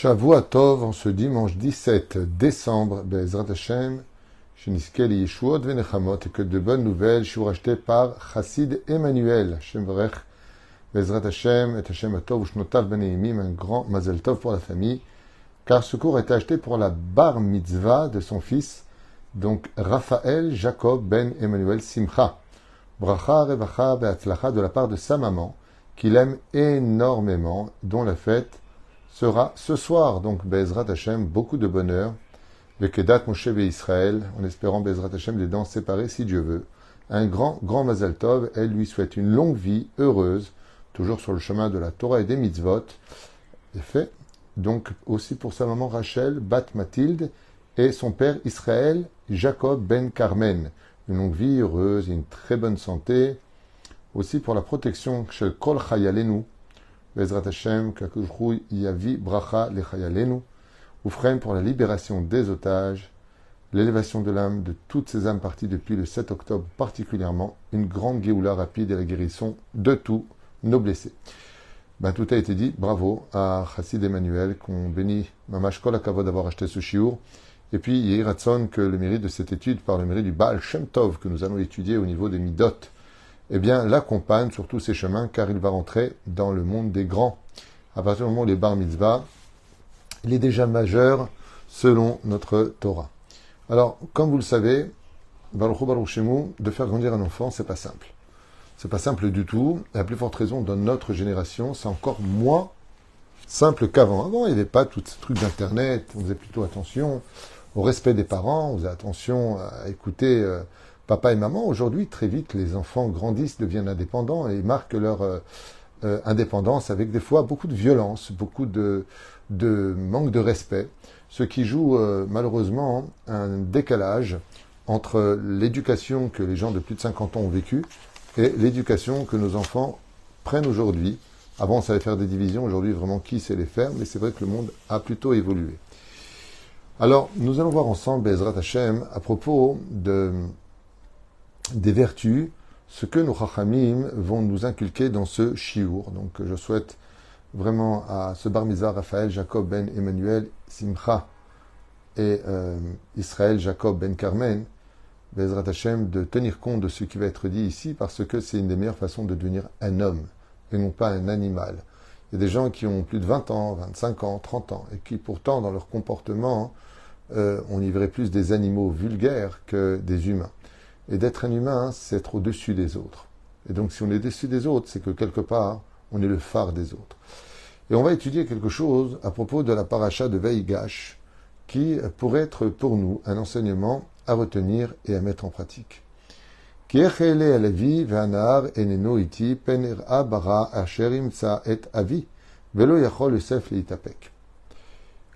Shavua Tov en ce dimanche 17 décembre, Bezrat Hashem, Sheniskeli Yeshuot Venechamot, et que de bonnes nouvelles sont rachetées par Chassid Emmanuel, Hashem Vrech, Bezrat Hashem, et Hashem Atov, Ushnotav Beneimim, un grand Mazel Tov pour la famille, car ce cours été acheté pour la bar mitzvah de son fils, donc Raphaël Jacob Ben Emmanuel Simcha. Bracha Revacha Beatzlacha de la part de sa maman, qu'il aime énormément, dont la fête sera ce soir. Donc, Bezrat Hashem, beaucoup de bonheur. Vekedat Moshe et Israël, en espérant Bezrat Hashem des dents séparées si Dieu veut. Un grand, grand Mazal Tov. Elle lui souhaite une longue vie heureuse, toujours sur le chemin de la Torah et des mitzvot. Et fait. Donc, aussi pour sa maman Rachel, Bat Mathilde, et son père Israël, Jacob Ben Carmen. Une longue vie heureuse une très bonne santé. Aussi pour la protection chez Kol Chayalenu, Bezrat Hashem, Yavi Bracha Lechayalenu, Oufren pour la libération des otages, l'élévation de l'âme de toutes ces âmes parties depuis le 7 octobre particulièrement, une grande Géoula rapide et la guérison de tous nos blessés. Ben, tout a été dit, bravo à Chassid Emmanuel, qu'on bénit Mamash Kol d'avoir acheté ce chiour. Et puis, Yehiratson, que le mérite de cette étude, par le mérite du Baal Shem Tov, que nous allons étudier au niveau des Midot, eh bien, l'accompagne sur tous ses chemins, car il va rentrer dans le monde des grands. À partir du moment où les bar mitzvah, il est déjà majeur selon notre Torah. Alors, comme vous le savez, de faire grandir un enfant, c'est pas simple. C'est pas simple du tout. À plus forte raison, dans notre génération, c'est encore moins simple qu'avant. Avant, il n'y avait pas tout ce truc d'internet. On faisait plutôt attention au respect des parents, on faisait attention à écouter euh, papa et maman. Aujourd'hui, très vite, les enfants grandissent, deviennent indépendants et marquent leur euh, euh, indépendance avec des fois beaucoup de violence, beaucoup de, de manque de respect, ce qui joue euh, malheureusement un décalage entre l'éducation que les gens de plus de 50 ans ont vécue et l'éducation que nos enfants prennent aujourd'hui. Avant, on savait faire des divisions, aujourd'hui, vraiment, qui sait les faire, mais c'est vrai que le monde a plutôt évolué. Alors, nous allons voir ensemble, Bezrat Hashem, à propos de, des vertus, ce que nos Chachamim vont nous inculquer dans ce Shiur. Donc je souhaite vraiment à ce bar Raphaël Jacob ben Emmanuel Simcha et euh, Israël Jacob ben Carmen, Bezrat Hashem, de tenir compte de ce qui va être dit ici parce que c'est une des meilleures façons de devenir un homme et non pas un animal. Il y a des gens qui ont plus de 20 ans, 25 ans, 30 ans et qui pourtant dans leur comportement, euh, on y verrait plus des animaux vulgaires que des humains. Et d'être un humain, c'est être au-dessus des autres. Et donc, si on est au-dessus des autres, c'est que quelque part, on est le phare des autres. Et on va étudier quelque chose à propos de la paracha de Veigash, qui pourrait être pour nous un enseignement à retenir et à mettre en pratique.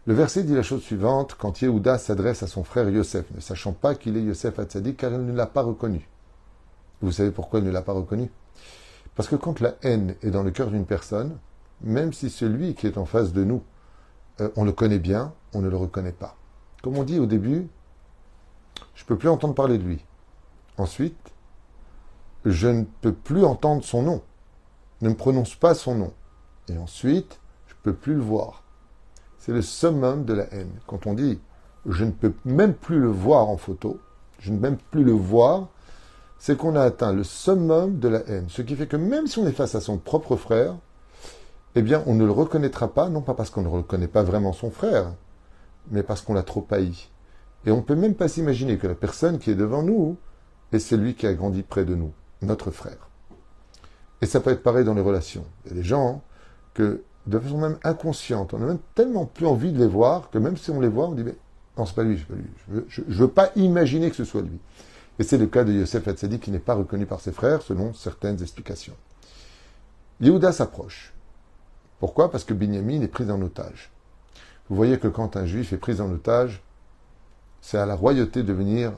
Le verset dit la chose suivante quand Yehuda s'adresse à son frère Yosef, ne sachant pas qu'il est Yosef Hatzadik, car il ne l'a pas reconnu. Vous savez pourquoi il ne l'a pas reconnu? Parce que quand la haine est dans le cœur d'une personne, même si celui qui est en face de nous, euh, on le connaît bien, on ne le reconnaît pas. Comme on dit au début, je ne peux plus entendre parler de lui. Ensuite, je ne peux plus entendre son nom. Ne me prononce pas son nom. Et ensuite, je ne peux plus le voir. C'est le summum de la haine. Quand on dit je ne peux même plus le voir en photo, je ne peux même plus le voir, c'est qu'on a atteint le summum de la haine. Ce qui fait que même si on est face à son propre frère, eh bien, on ne le reconnaîtra pas, non pas parce qu'on ne reconnaît pas vraiment son frère, mais parce qu'on l'a trop haï. Et on ne peut même pas s'imaginer que la personne qui est devant nous est celui qui a grandi près de nous, notre frère. Et ça peut être pareil dans les relations. Il y a des gens que de façon même inconsciente. On n'a même tellement plus envie de les voir que même si on les voit, on dit mais non, c'est pas lui, pas lui. Je veux, veux pas imaginer que ce soit lui. Et c'est le cas de Yosef Hatzadi qui n'est pas reconnu par ses frères selon certaines explications. Yehuda s'approche. Pourquoi? Parce que Binyamin est pris en otage. Vous voyez que quand un juif est pris en otage, c'est à la royauté de venir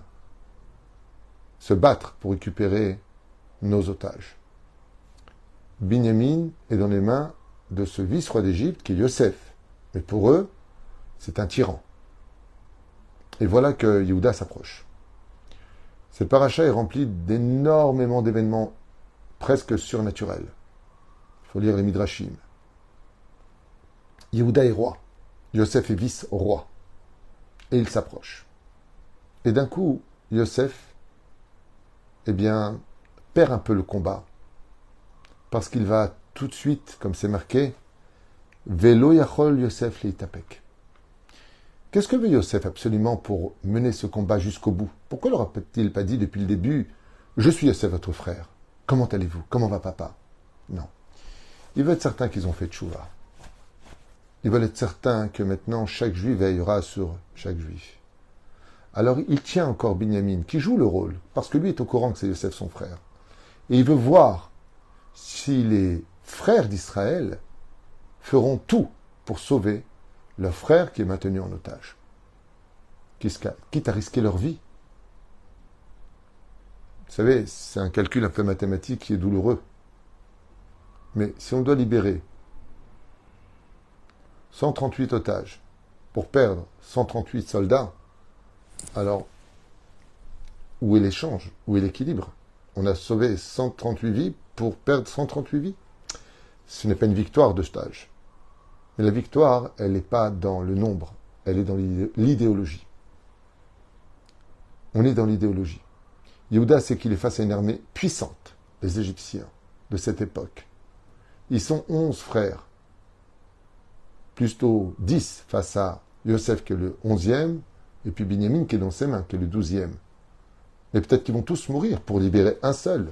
se battre pour récupérer nos otages. Binyamin est dans les mains de ce vice-roi d'Égypte qui est Yosef. Mais pour eux, c'est un tyran. Et voilà que Yehuda s'approche. Cette paracha est remplie d'énormément d'événements presque surnaturels. Il faut lire les Midrashim. Yehuda est roi. Yosef est vice-roi. Et il s'approche. Et d'un coup, Yosef, eh bien, perd un peu le combat. Parce qu'il va tout de suite, comme c'est marqué, Velo Yachol Yosef Leitapek. Qu'est-ce que veut Yosef absolument pour mener ce combat jusqu'au bout? Pourquoi leur a-t-il pas dit depuis le début Je suis Yosef, votre frère? Comment allez-vous? Comment va papa? Non. Il veut être certain qu'ils ont fait tchouva. Ils veulent être certains que maintenant chaque juif veillera sur chaque juif. Alors il tient encore Binyamin, qui joue le rôle, parce que lui est au courant que c'est Yosef son frère. Et il veut voir si les frères d'Israël feront tout pour sauver leur frère qui est maintenu en otage, quitte à risquer leur vie. Vous savez, c'est un calcul un peu mathématique qui est douloureux. Mais si on doit libérer 138 otages pour perdre 138 soldats, alors où est l'échange? Où est l'équilibre? On a sauvé 138 vies pour perdre 138 vies Ce n'est pas une victoire de stage. Mais la victoire, elle n'est pas dans le nombre, elle est dans l'idéologie. On est dans l'idéologie. Yehuda sait qu'il est face à une armée puissante, les Égyptiens de cette époque. Ils sont onze frères, plutôt dix face à Yosef qui est le onzième, et puis Binyamin qui est dans ses mains, qui est le douzième. Mais peut-être qu'ils vont tous mourir pour libérer un seul.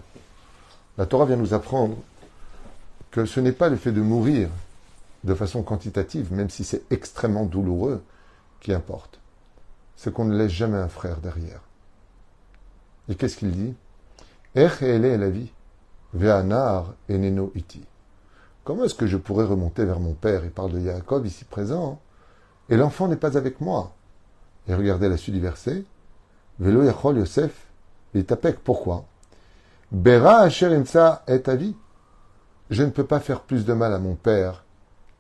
La Torah vient nous apprendre que ce n'est pas le fait de mourir de façon quantitative, même si c'est extrêmement douloureux, qui importe. C'est qu'on ne laisse jamais un frère derrière. Et qu'est-ce qu'il dit? Est la vie. Ve'anar iti. Comment est-ce que je pourrais remonter vers mon père Il parle de Yaakov ici présent? Et l'enfant n'est pas avec moi. Et regardez la suite du verset. Velo Yosef tapek. Pourquoi? Bera asher est vie. Je ne peux pas faire plus de mal à mon père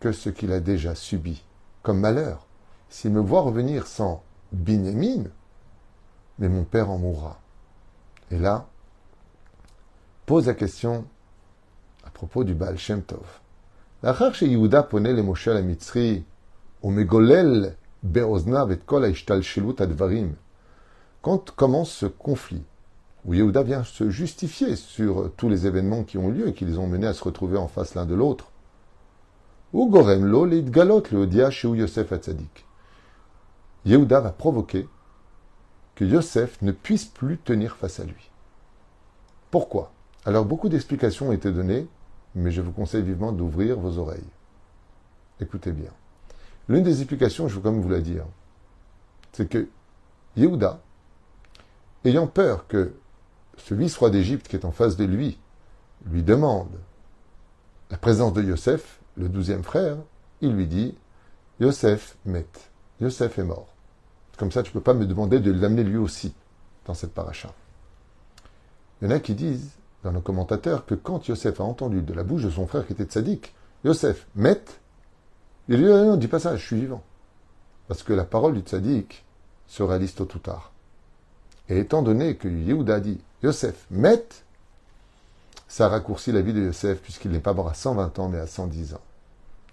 que ce qu'il a déjà subi comme malheur. S'il me voit revenir sans Binyamin, mais mon père en mourra. Et là, pose la question à propos du Baal Shem Tov. les Moshe Quand commence ce conflit, où Yehuda vient se justifier sur tous les événements qui ont lieu et qui les ont menés à se retrouver en face l'un de l'autre, ou Gorem Lo Galot le Yosef Atzadik. Yehuda va provoquer que Yosef ne puisse plus tenir face à lui. Pourquoi? Alors beaucoup d'explications ont été données, mais je vous conseille vivement d'ouvrir vos oreilles. Écoutez bien. L'une des explications, je veux quand même vous la dire, c'est que Yehuda, ayant peur que ce vice-roi d'Égypte qui est en face de lui lui demande la présence de Yosef, le douzième frère, il lui dit Yosef met. Yosef est mort. Comme ça, tu ne peux pas me demander de l'amener lui aussi dans cette paracha. Il y en a qui disent, dans nos commentateurs, que quand Yosef a entendu de la bouche de son frère qui était sadique, Yosef, met, il lui dit, non, dis pas ça, je suis vivant. Parce que la parole du tzaddik se réalise tôt ou tard. Et étant donné que Yehuda dit, Yosef, met, ça raccourcit la vie de Yosef puisqu'il n'est pas mort à 120 ans mais à 110 ans.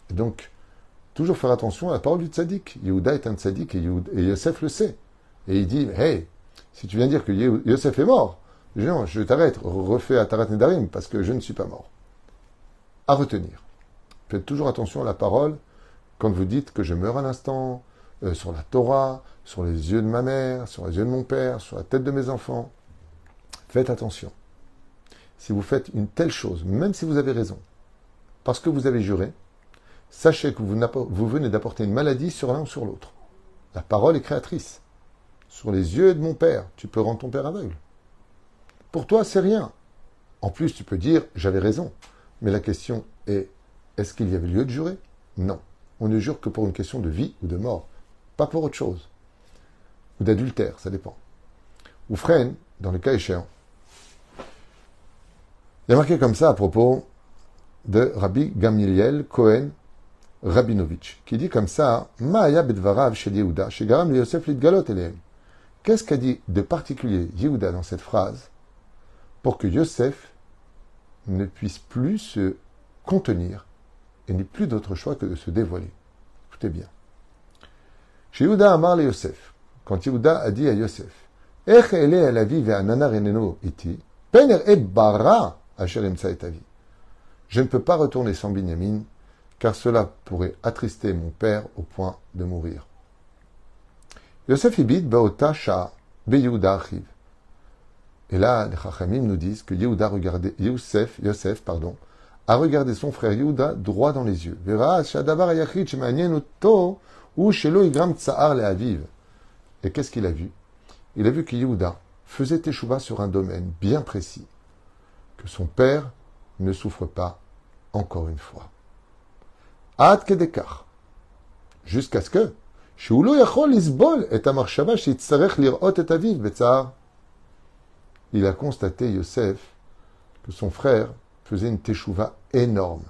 Et donc, toujours faire attention à la parole du tzaddik. Yehuda est un tzaddik et, Yosef le sait. Et il dit, hey, si tu viens dire que Yosef est mort, je t'arrête, refais à Tarat Nedarim parce que je ne suis pas mort. À retenir. Faites toujours attention à la parole quand vous dites que je meurs un instant, euh, sur la Torah, sur les yeux de ma mère, sur les yeux de mon père, sur la tête de mes enfants. Faites attention. Si vous faites une telle chose, même si vous avez raison, parce que vous avez juré, sachez que vous, venez d'apporter une maladie sur l'un ou sur l'autre. La parole est créatrice. Sur les yeux de mon père, tu peux rendre ton père aveugle. Pour toi, c'est rien. En plus, tu peux dire j'avais raison. Mais la question est est-ce qu'il y avait lieu de jurer? Non. On ne jure que pour une question de vie ou de mort, pas pour autre chose. Ou d'adultère, ça dépend. Ou freine, dans le cas échéant. Il y a marqué comme ça à propos de Rabbi Gamiliel Cohen Rabinovitch, qui dit comme ça Ma'aya bedvarav chez Yehuda, chez Garam Yosef Lidgalot Qu'est-ce qu'a dit de particulier Yehuda dans cette phrase pour que Yosef ne puisse plus se contenir et n'ait plus d'autre choix que de se dévoiler? Écoutez bien. Chez Yehuda Amar le Yosef, quand Yehuda a dit à Yosef, Ech ele el avi ve'anana reneno iti, pener e bara Je ne peux pas retourner sans Binyamin, car cela pourrait attrister mon père au point de mourir. Yosef ibid baota sha be Yehuda achiv. Et là, les Chachamim nous disent que Yehuda regardait, Yosef, Yosef, pardon, a regardé son frère Yehuda droit dans les yeux. Et qu'est-ce qu'il a vu? Il a vu que Yehuda faisait teshuva sur un domaine bien précis, que son père ne souffre pas encore une fois. Ad kedekar. Jusqu'à ce que. Il a constaté, Yosef, que son frère faisait une teshuva énorme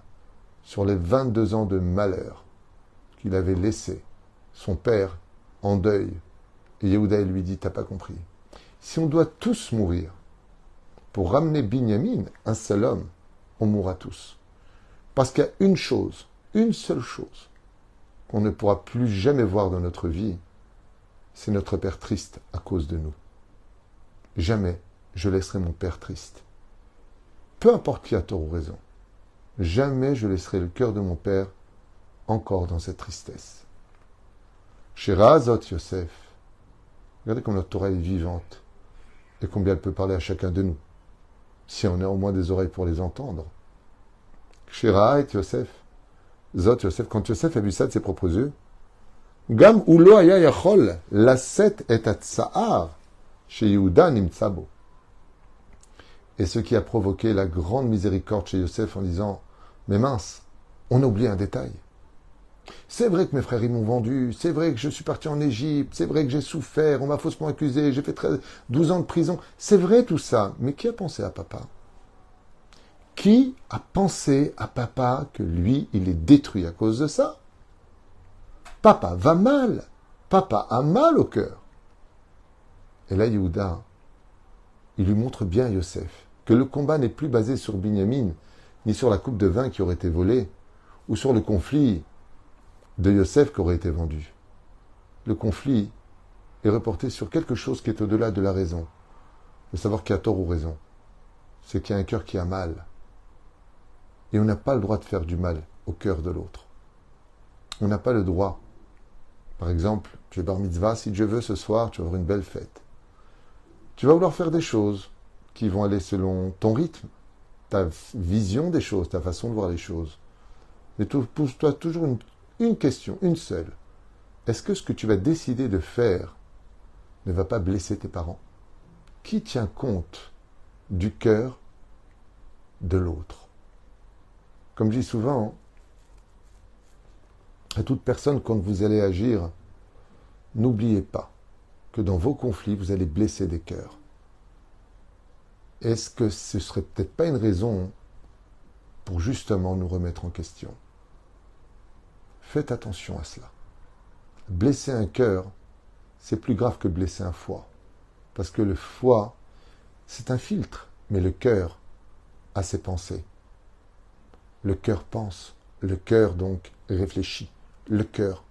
sur les 22 ans de malheur qu'il avait laissé son père en deuil. Et Yehuda lui dit, t'as pas compris. Si on doit tous mourir pour ramener Binyamin, un seul homme, on mourra tous. Parce qu'il y a une chose, une seule chose, qu'on ne pourra plus jamais voir dans notre vie, c'est notre père triste à cause de nous. Jamais je laisserai mon père triste. Peu importe qui a tort ou raison, jamais je laisserai le cœur de mon père encore dans cette tristesse. Azot Yosef, regardez comme notre Torah est vivante et combien elle peut parler à chacun de nous, si on a au moins des oreilles pour les entendre. Shira et Yosef, Zot Yosef, quand Yosef a vu ça de ses propres yeux, Gam ulo aya yachol, la set et at chez Yehuda nimtsabo et ce qui a provoqué la grande miséricorde chez Yosef en disant Mais mince, on a oublié un détail. C'est vrai que mes frères ils m'ont vendu, c'est vrai que je suis parti en Égypte, c'est vrai que j'ai souffert, on m'a faussement accusé, j'ai fait 12 ans de prison, c'est vrai tout ça, mais qui a pensé à papa? Qui a pensé à papa que lui, il est détruit à cause de ça? Papa va mal, papa a mal au cœur. Et là, Yehuda, il lui montre bien Yosef que le combat n'est plus basé sur Binyamin, ni sur la coupe de vin qui aurait été volée, ou sur le conflit de Yosef qui aurait été vendu. Le conflit est reporté sur quelque chose qui est au-delà de la raison, de savoir qui a tort ou raison. C'est qu'il y a un cœur qui a mal. Et on n'a pas le droit de faire du mal au cœur de l'autre. On n'a pas le droit. Par exemple, tu es bar mitzvah, si Dieu veut, ce soir, tu vas avoir une belle fête. Tu vas vouloir faire des choses qui vont aller selon ton rythme, ta vision des choses, ta façon de voir les choses. Mais pose-toi toujours une, une question, une seule. Est-ce que ce que tu vas décider de faire ne va pas blesser tes parents? Qui tient compte du cœur de l'autre? Comme je dis souvent, à toute personne, quand vous allez agir, n'oubliez pas que dans vos conflits, vous allez blesser des cœurs. Est-ce que ce serait peut-être pas une raison pour justement nous remettre en question? Faites attention à cela. Blesser un cœur, c'est plus grave que blesser un foie. Parce que le foie, c'est un filtre, mais le cœur a ses pensées. Le cœur pense, le cœur donc réfléchit, le cœur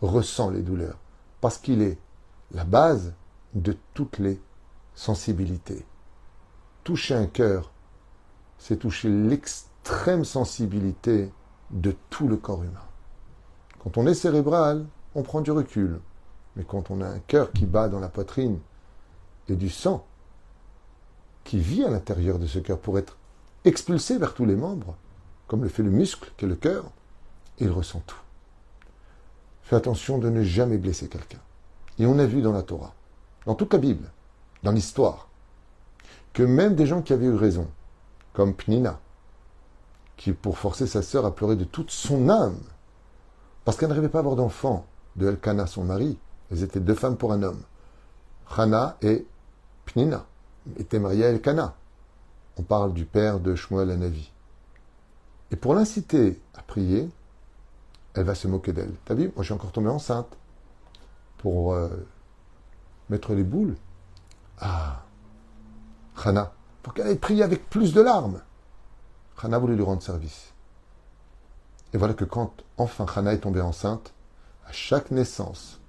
ressent les douleurs, parce qu'il est la base de toutes les sensibilités toucher un cœur, c'est toucher l'extrême sensibilité de tout le corps humain. Quand on est cérébral, on prend du recul. Mais quand on a un cœur qui bat dans la poitrine et du sang qui vit à l'intérieur de ce cœur pour être expulsé vers tous les membres, comme le fait le muscle qu'est le cœur, il ressent tout. Fais attention de ne jamais blesser quelqu'un. Et on a vu dans la Torah, dans toute la Bible, dans l'histoire, que même des gens qui avaient eu raison, comme Pnina, qui pour forcer sa sœur a pleuré de toute son âme, parce qu'elle n'arrivait pas à avoir d'enfant de Elkana, son mari, elles étaient deux femmes pour un homme. Hana et Pnina étaient mariées à Elkana. On parle du père de Shmuel Navi. Et pour l'inciter à prier, elle va se moquer d'elle. T'as vu, moi je suis encore tombée enceinte. Pour euh, mettre les boules. Ah, Hana, pour qu'elle ait prié avec plus de larmes. Hana voulait lui rendre service. Et voilà que quand enfin Hana est tombée enceinte, à chaque naissance,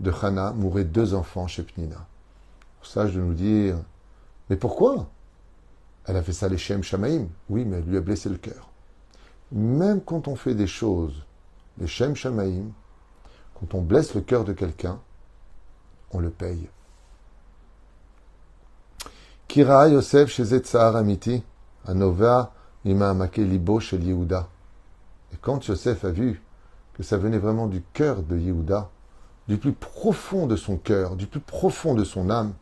de Hana mouraient deux enfants chez Pnina. Sage de nous dire, mais pourquoi? Elle a fait ça les Shem Shamaim. Oui, mais elle lui a blessé le cœur. Même quand on fait des choses, les Shem Shamaim, quand on blesse le cœur de quelqu'un, on le paye. Kira Yosef chez Amiti, Anova Libo chez Yehuda. Et quand Yosef a vu que ça venait vraiment du cœur de Yehuda, du plus profond de son cœur, du plus profond de son âme,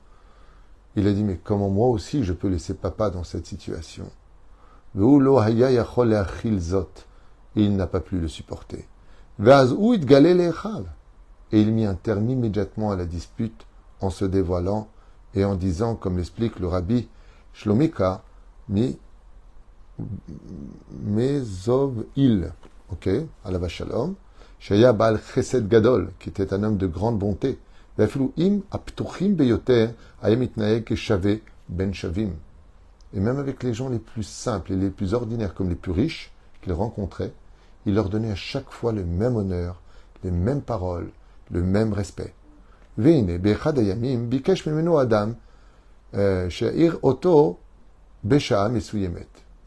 il a dit, mais comment moi aussi je peux laisser papa dans cette situation? Et il n'a pas pu le supporter. Et il mit un terme immédiatement à la dispute en se dévoilant et en disant, comme l'explique le rabbi Shlomika, mi Mezov il, ok, la Shalom, Shaya Baal Chesed Gadol, qui était un homme de grande bonté, ben et même avec les gens les plus simples et les plus ordinaires comme les plus riches qu'il rencontrait, il leur donnait à chaque fois le même honneur, les mêmes paroles, le même respect. Adam, euh, Et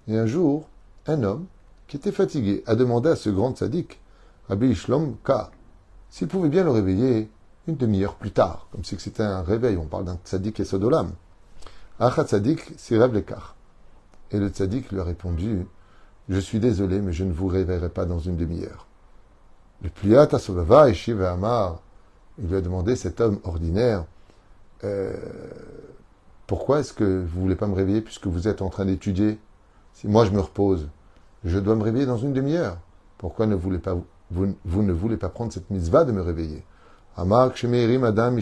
un jour, un homme qui était fatigué a demandé à ce grand sadique, Rabbi Shlom Ka, s'il pouvait bien le réveiller une demi-heure plus tard, comme si c'était un réveil. On parle d'un tzaddik et sodolam. Achat tzaddik, rêve l'écart. Et le tzaddik lui a répondu Je suis désolé, mais je ne vous réveillerai pas dans une demi-heure. Le pliat Asovava et Shiva Amar, il lui a demandé, cet homme ordinaire, euh, pourquoi est-ce que vous ne voulez pas me réveiller puisque vous êtes en train d'étudier? Si moi je me repose, je dois me réveiller dans une demi-heure. Pourquoi ne voulez pas, vous, ne voulez pas prendre cette mitzvah de me réveiller? Madame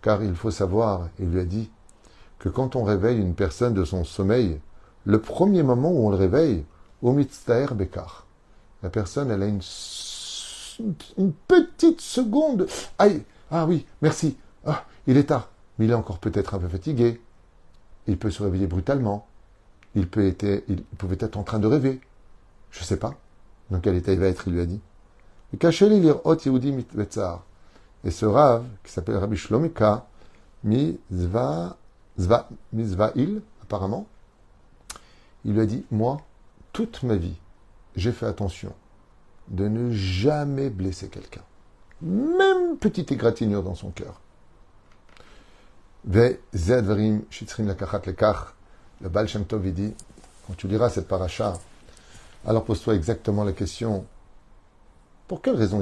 car il faut savoir, il lui a dit, que quand on réveille une personne de son sommeil, le premier moment où on le réveille, au bekar, la personne, elle a une, une petite seconde. Aïe, ah oui, merci. Ah, il est tard, mais il est encore peut-être un peu fatigué. Il peut se réveiller brutalement. Il peut être, il pouvait être en train de rêver. Je ne sais pas dans quel état il va être, il lui a dit. Et ce Rav, qui s'appelle Rabbi Shlomika, Mizva, Zva, il apparemment, il lui a dit Moi, toute ma vie, j'ai fait attention de ne jamais blesser quelqu'un. Même petite égratignure dans son cœur. Le Baal Shem Tov, dit Quand tu liras cette paracha, alors pose-toi exactement la question pour quelle raison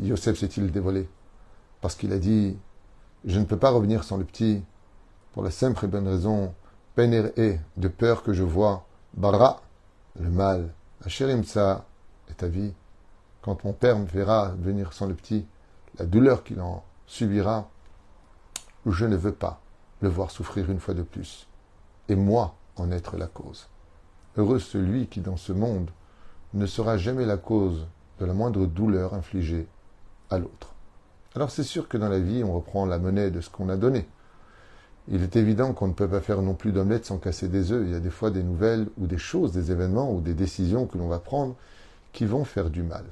Yosef s'est-il dévoilé Parce qu'il a dit Je ne peux pas revenir sans le petit, pour la simple et bonne raison, peiner et de peur que je vois, bara, le mal, ça est ta vie. Quand mon père me verra venir sans le petit, la douleur qu'il en subira, je ne veux pas le voir souffrir une fois de plus, et moi en être la cause. Heureux celui qui dans ce monde ne sera jamais la cause de la moindre douleur infligée à l'autre. Alors c'est sûr que dans la vie, on reprend la monnaie de ce qu'on a donné. Il est évident qu'on ne peut pas faire non plus d'omelette sans casser des œufs. Il y a des fois des nouvelles ou des choses, des événements ou des décisions que l'on va prendre qui vont faire du mal.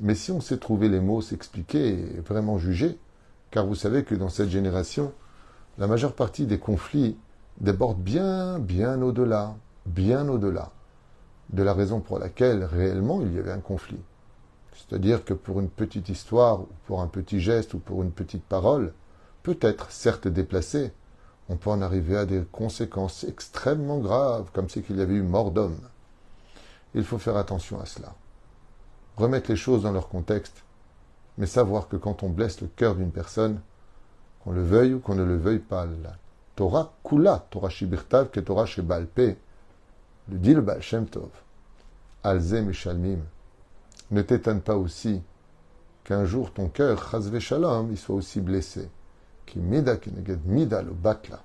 Mais si on sait trouver les mots, s'expliquer et vraiment juger, car vous savez que dans cette génération, la majeure partie des conflits débordent bien, bien au-delà, bien au-delà de la raison pour laquelle réellement il y avait un conflit. C'est-à-dire que pour une petite histoire, ou pour un petit geste, ou pour une petite parole, peut-être certes déplacée, on peut en arriver à des conséquences extrêmement graves, comme si qu'il y avait eu mort d'homme. Il faut faire attention à cela. Remettre les choses dans leur contexte, mais savoir que quand on blesse le cœur d'une personne, qu'on le veuille ou qu'on ne le veuille pas, Torah kula, Torah shibirtav, que Torah shebalpe, le dit le Baal Shem Tov, Shalmim, ne t'étonne pas aussi qu'un jour ton cœur, Chazve Shalom, il soit aussi blessé. Qui mida mida le batla.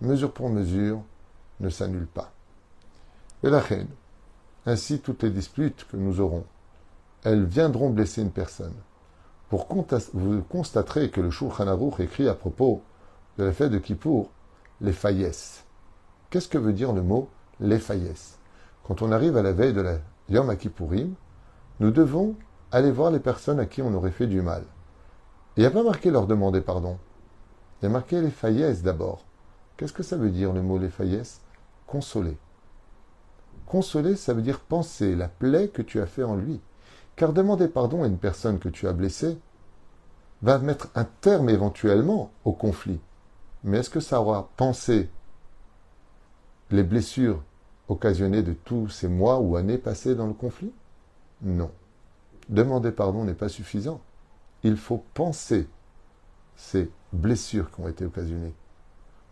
Mesure pour mesure ne s'annule pas. Et la reine, ainsi toutes les disputes que nous aurons, elles viendront blesser une personne. Pour vous constaterez que le Shulchan Aruch écrit à propos de la fête de Kippour, les faillesses. Qu'est-ce que veut dire le mot les faillesses. Quand on arrive à la veille de la Yom Kippourim, nous devons aller voir les personnes à qui on aurait fait du mal. il n'y a pas marqué leur demander pardon. Il y a marqué les faillesses d'abord. Qu'est-ce que ça veut dire le mot les faillesses Consoler. Consoler, ça veut dire penser la plaie que tu as fait en lui. Car demander pardon à une personne que tu as blessée va mettre un terme éventuellement au conflit. Mais est-ce que ça aura pensé les blessures occasionnées de tous ces mois ou années passées dans le conflit? Non. Demander pardon n'est pas suffisant. Il faut penser ces blessures qui ont été occasionnées.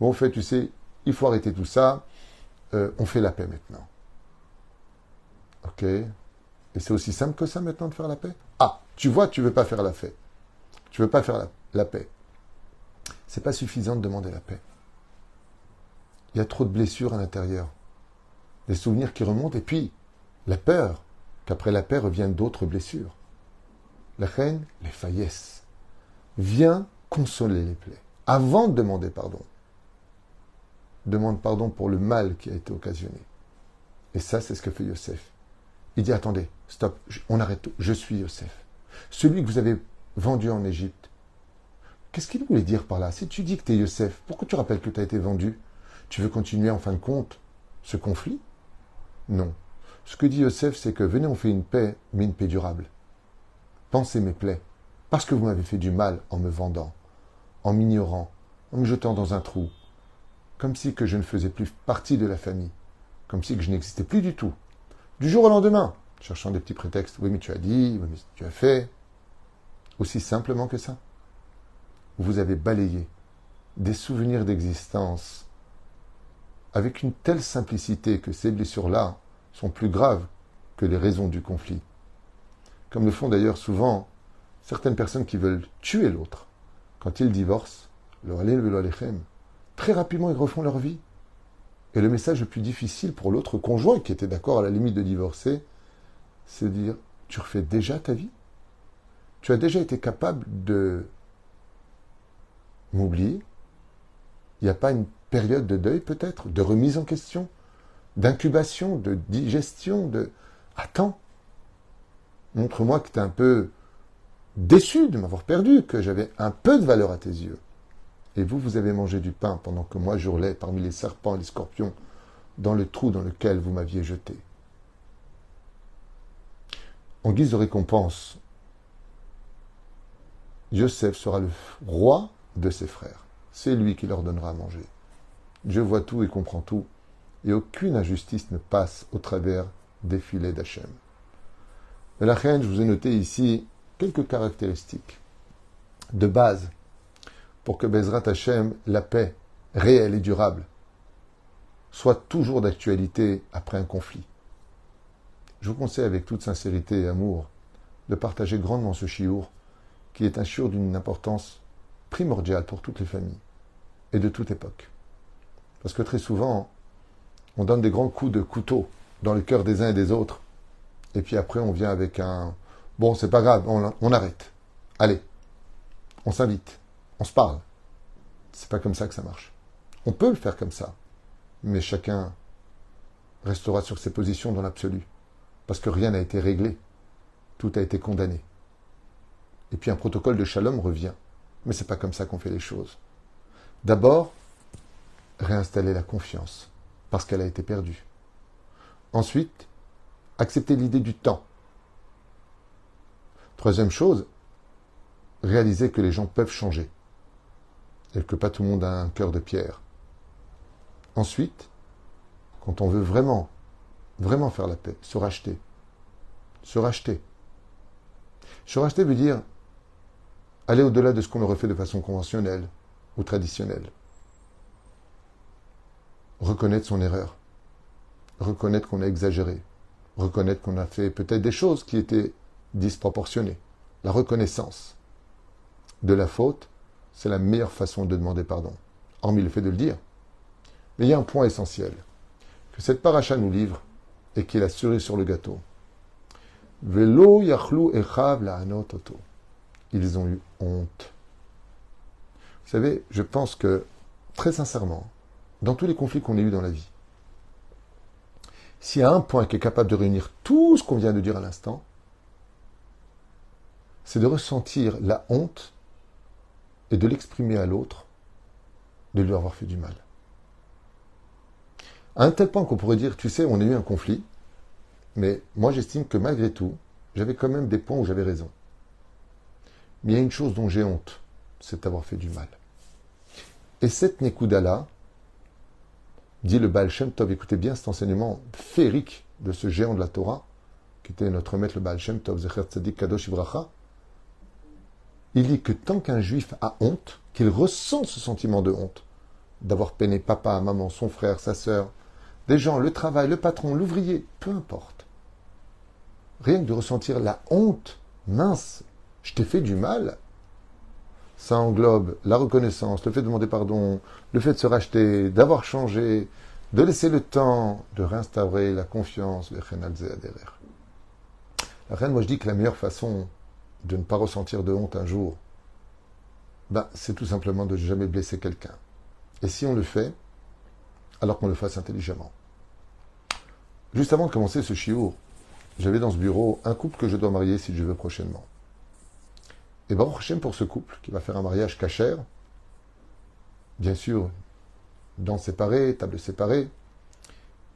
Bon, en fait, tu sais, il faut arrêter tout ça. Euh, on fait la paix maintenant. Ok Et c'est aussi simple que ça maintenant de faire la paix? Ah, tu vois, tu veux pas faire la paix. Tu veux pas faire la paix. C'est pas suffisant de demander la paix. Il y a trop de blessures à l'intérieur. Des souvenirs qui remontent et puis la peur qu'après la paix reviennent d'autres blessures. La reine, les faillesses. Viens consoler les plaies avant de demander pardon. Demande pardon pour le mal qui a été occasionné. Et ça, c'est ce que fait Yosef. Il dit attendez, stop, on arrête tout. Je suis Yosef. Celui que vous avez vendu en Égypte. Qu'est-ce qu'il voulait dire par là? Si tu dis que tu es Yosef, pourquoi tu rappelles que tu as été vendu? Tu veux continuer en fin de compte ce conflit? Non. Ce que dit Yosef, c'est que venez, on fait une paix, mais une paix durable. Pensez mes plaies, parce que vous m'avez fait du mal en me vendant, en m'ignorant, en me jetant dans un trou, comme si je ne faisais plus partie de la famille, comme si je n'existais plus du tout. Du jour au lendemain, cherchant des petits prétextes. Oui, mais tu as dit, oui, mais tu as fait. Aussi simplement que ça. Vous avez balayé des souvenirs d'existence avec une telle simplicité que ces blessures-là sont plus graves que les raisons du conflit. Comme le font d'ailleurs souvent certaines personnes qui veulent tuer l'autre. Quand ils divorcent, très rapidement ils refont leur vie. Et le message le plus difficile pour l'autre conjoint qui était d'accord à la limite de divorcer, c'est de dire Tu refais déjà ta vie? Tu as déjà été capable de m'oublier Il n'y a pas une période de deuil peut-être, de remise en question, d'incubation, de digestion, de Attends, montre-moi que tu es un peu déçu de m'avoir perdu, que j'avais un peu de valeur à tes yeux. Et vous, vous avez mangé du pain pendant que moi j'ourlais parmi les serpents et les scorpions dans le trou dans lequel vous m'aviez jeté. En guise de récompense, Joseph sera le roi de ses frères. C'est lui qui leur donnera à manger. Dieu voit tout et comprend tout, et aucune injustice ne passe au travers des filets d'Hachem. De la reine, je vous ai noté ici quelques caractéristiques de base pour que Bezrat Hashem, la paix réelle et durable, soit toujours d'actualité après un conflit. Je vous conseille avec toute sincérité et amour de partager grandement ce chiour, qui est un chiour d'une importance primordiale pour toutes les familles et de toute époque. Parce que très souvent, on donne des grands coups de couteau dans le cœur des uns et des autres, et puis après on vient avec un bon, c'est pas grave, on, on arrête. Allez, on s'invite on se parle. C'est pas comme ça que ça marche. On peut le faire comme ça, mais chacun restera sur ses positions dans l'absolu, parce que rien n'a été réglé, tout a été condamné. Et puis un protocole de shalom revient, mais c'est pas comme ça qu'on fait les choses. D'abord, réinstaller la confiance, parce qu'elle a été perdue. Ensuite, accepter l'idée du temps. Troisième chose, réaliser que les gens peuvent changer et que pas tout le monde a un cœur de pierre. Ensuite, quand on veut vraiment, vraiment faire la paix, se racheter. Se racheter. Se racheter veut dire aller au-delà de ce qu'on aurait fait de façon conventionnelle ou traditionnelle. Reconnaître son erreur. Reconnaître qu'on a exagéré. Reconnaître qu'on a fait peut-être des choses qui étaient disproportionnées. La reconnaissance de la faute c'est la meilleure façon de demander pardon, hormis le fait de le dire. Mais il y a un point essentiel que cette paracha nous livre et qui est la sur le gâteau. Velo yachlu echav la Ils ont eu honte. Vous savez, je pense que, très sincèrement, dans tous les conflits qu'on a eus dans la vie, s'il y a un point qui est capable de réunir tout ce qu'on vient de dire à l'instant, c'est de ressentir la honte et de l'exprimer à l'autre, de lui avoir fait du mal. À un tel point qu'on pourrait dire, tu sais, on a eu un conflit, mais moi j'estime que malgré tout, j'avais quand même des points où j'avais raison. Mais il y a une chose dont j'ai honte, c'est d'avoir fait du mal. Et cette Nekuda-là, dit le Baal Shem Tov, écoutez bien cet enseignement féerique de ce géant de la Torah, qui était notre maître le Baal Shem Tov, Zecher Tzadik Kadosh Ibracha, il dit que tant qu'un juif a honte, qu'il ressent ce sentiment de honte, d'avoir peiné papa, maman, son frère, sa sœur, des gens, le travail, le patron, l'ouvrier, peu importe. Rien que de ressentir la honte, mince, je t'ai fait du mal. Ça englobe la reconnaissance, le fait de demander pardon, le fait de se racheter, d'avoir changé, de laisser le temps de réinstaurer la confiance, le La reine, moi je dis que la meilleure façon de ne pas ressentir de honte un jour, ben, c'est tout simplement de jamais blesser quelqu'un. Et si on le fait, alors qu'on le fasse intelligemment. Juste avant de commencer ce chiour, j'avais dans ce bureau un couple que je dois marier si je veux prochainement. Et Baruch pour ce couple qui va faire un mariage cachère, bien sûr, dans séparé, table séparée,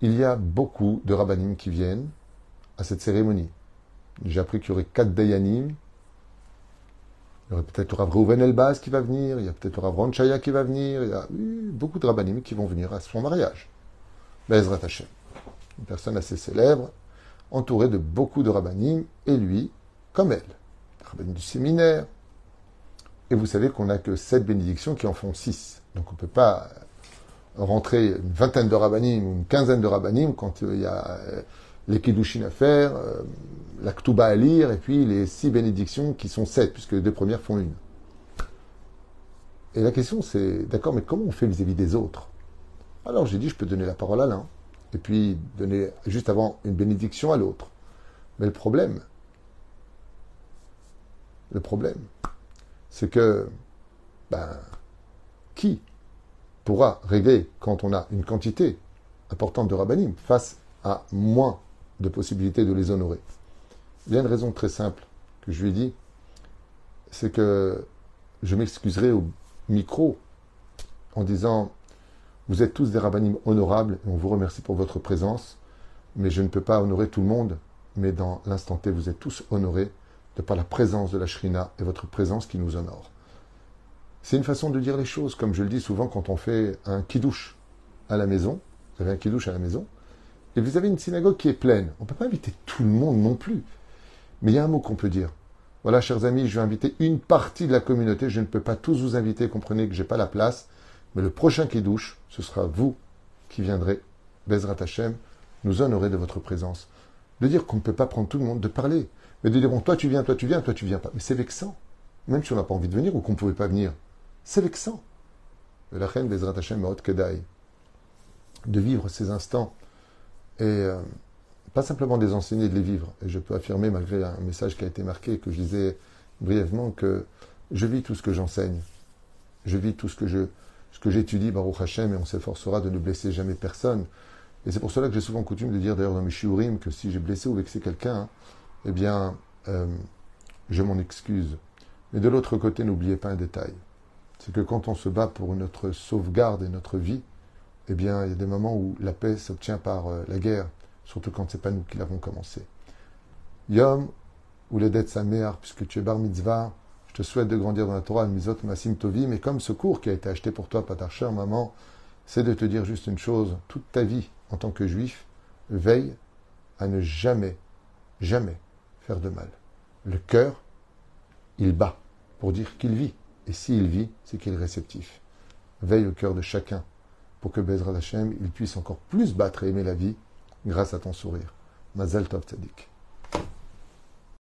il y a beaucoup de rabbinim qui viennent à cette cérémonie. J'ai appris qu'il y aurait quatre dayanim il y aurait peut-être Rav Reuven Elbaz qui va venir, il y a peut-être le Rav Ronchaya qui va venir, il y a beaucoup de rabbinim qui vont venir à son mariage. Bezrat Hashem. Une personne assez célèbre, entourée de beaucoup de rabbinim, et lui, comme elle. Rabbinim du séminaire. Et vous savez qu'on n'a que sept bénédictions qui en font six. Donc on ne peut pas rentrer une vingtaine de rabbinim ou une quinzaine de rabbinim quand il y a euh, les kiddushin à faire, euh, la Ktuba à lire, et puis les six bénédictions qui sont sept, puisque les deux premières font une. Et la question c'est, d'accord, mais comment on fait vis-à-vis des autres? Alors j'ai dit, je peux donner la parole à l'un, et puis donner juste avant une bénédiction à l'autre. Mais le problème, le problème, c'est que, ben, qui pourra régler quand on a une quantité importante de rabbinim face à moins de possibilités de les honorer? Il y a une raison très simple que je lui ai dit, c'est que je m'excuserai au micro en disant Vous êtes tous des rabbinim honorables et on vous remercie pour votre présence, mais je ne peux pas honorer tout le monde, mais dans l'instant T, vous êtes tous honorés de par la présence de la Shrina et votre présence qui nous honore. C'est une façon de dire les choses, comme je le dis souvent quand on fait un kidouche à la maison. Vous avez un kidouche à la maison, et vous avez une synagogue qui est pleine. On ne peut pas inviter tout le monde non plus. Mais il y a un mot qu'on peut dire. Voilà, chers amis, je vais inviter une partie de la communauté. Je ne peux pas tous vous inviter. Comprenez que je n'ai pas la place. Mais le prochain qui ce sera vous qui viendrez, Bezrat Hashem, nous honorer de votre présence. De dire qu'on ne peut pas prendre tout le monde, de parler. Mais de dire, bon, toi tu viens, toi tu viens, toi tu viens pas. Mais c'est vexant. Même si on n'a pas envie de venir ou qu'on ne pouvait pas venir. C'est vexant. La reine Hashem Kedai. De vivre ces instants et euh, pas simplement des enseigner, de les vivre. Et je peux affirmer, malgré un message qui a été marqué, que je disais brièvement, que je vis tout ce que j'enseigne. Je vis tout ce que je, ce que j'étudie, Baruch Hashem, et on s'efforcera de ne blesser jamais personne. Et c'est pour cela que j'ai souvent coutume de dire, d'ailleurs, dans mes shiurim, que si j'ai blessé ou vexé quelqu'un, eh bien, euh, je m'en excuse. Mais de l'autre côté, n'oubliez pas un détail. C'est que quand on se bat pour notre sauvegarde et notre vie, eh bien, il y a des moments où la paix s'obtient par euh, la guerre, surtout quand ce n'est pas nous qui l'avons commencé. Yom, ou les dettes sa mère, puisque tu es bar mitzvah, je te souhaite de grandir dans la Torah, misot masim tovi, mais comme ce cours qui a été acheté pour toi, cher maman, c'est de te dire juste une chose, toute ta vie, en tant que juif, veille à ne jamais, jamais faire de mal. Le cœur, il bat pour dire qu'il vit. Et s'il vit, c'est qu'il est réceptif. Veille au cœur de chacun pour que Bezrat Hashem, il puisse encore plus battre et aimer la vie grâce à ton sourire. Mazal Tov.